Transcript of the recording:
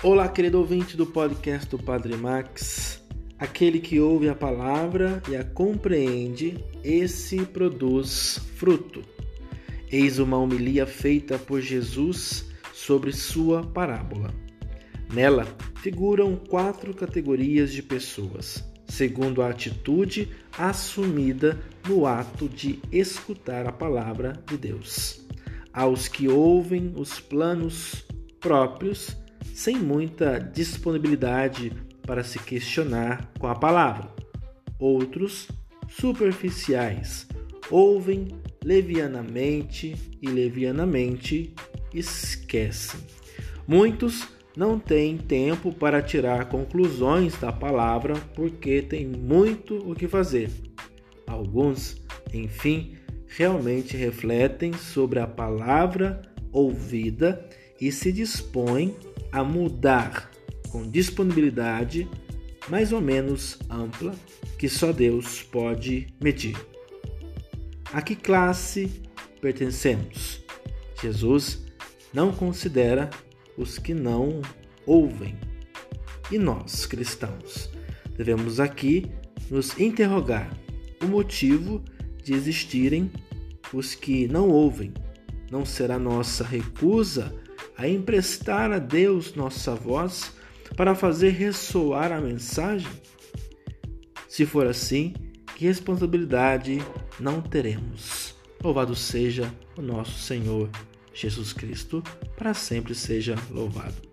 Olá, querido ouvinte do podcast do Padre Max. Aquele que ouve a palavra e a compreende, esse produz fruto. Eis uma homilia feita por Jesus sobre sua parábola. Nela figuram quatro categorias de pessoas, segundo a atitude assumida no ato de escutar a palavra de Deus. Aos que ouvem os planos próprios, sem muita disponibilidade para se questionar com a palavra. Outros, superficiais, ouvem levianamente e levianamente esquecem. Muitos não têm tempo para tirar conclusões da palavra porque têm muito o que fazer. Alguns, enfim, realmente refletem sobre a palavra ouvida e se dispõem a mudar com disponibilidade mais ou menos ampla que só Deus pode medir. A que classe pertencemos? Jesus não considera os que não ouvem. E nós, cristãos, devemos aqui nos interrogar o motivo de existirem os que não ouvem. Não será nossa recusa a emprestar a Deus nossa voz para fazer ressoar a mensagem? Se for assim, que responsabilidade não teremos? Louvado seja o nosso Senhor Jesus Cristo, para sempre seja louvado.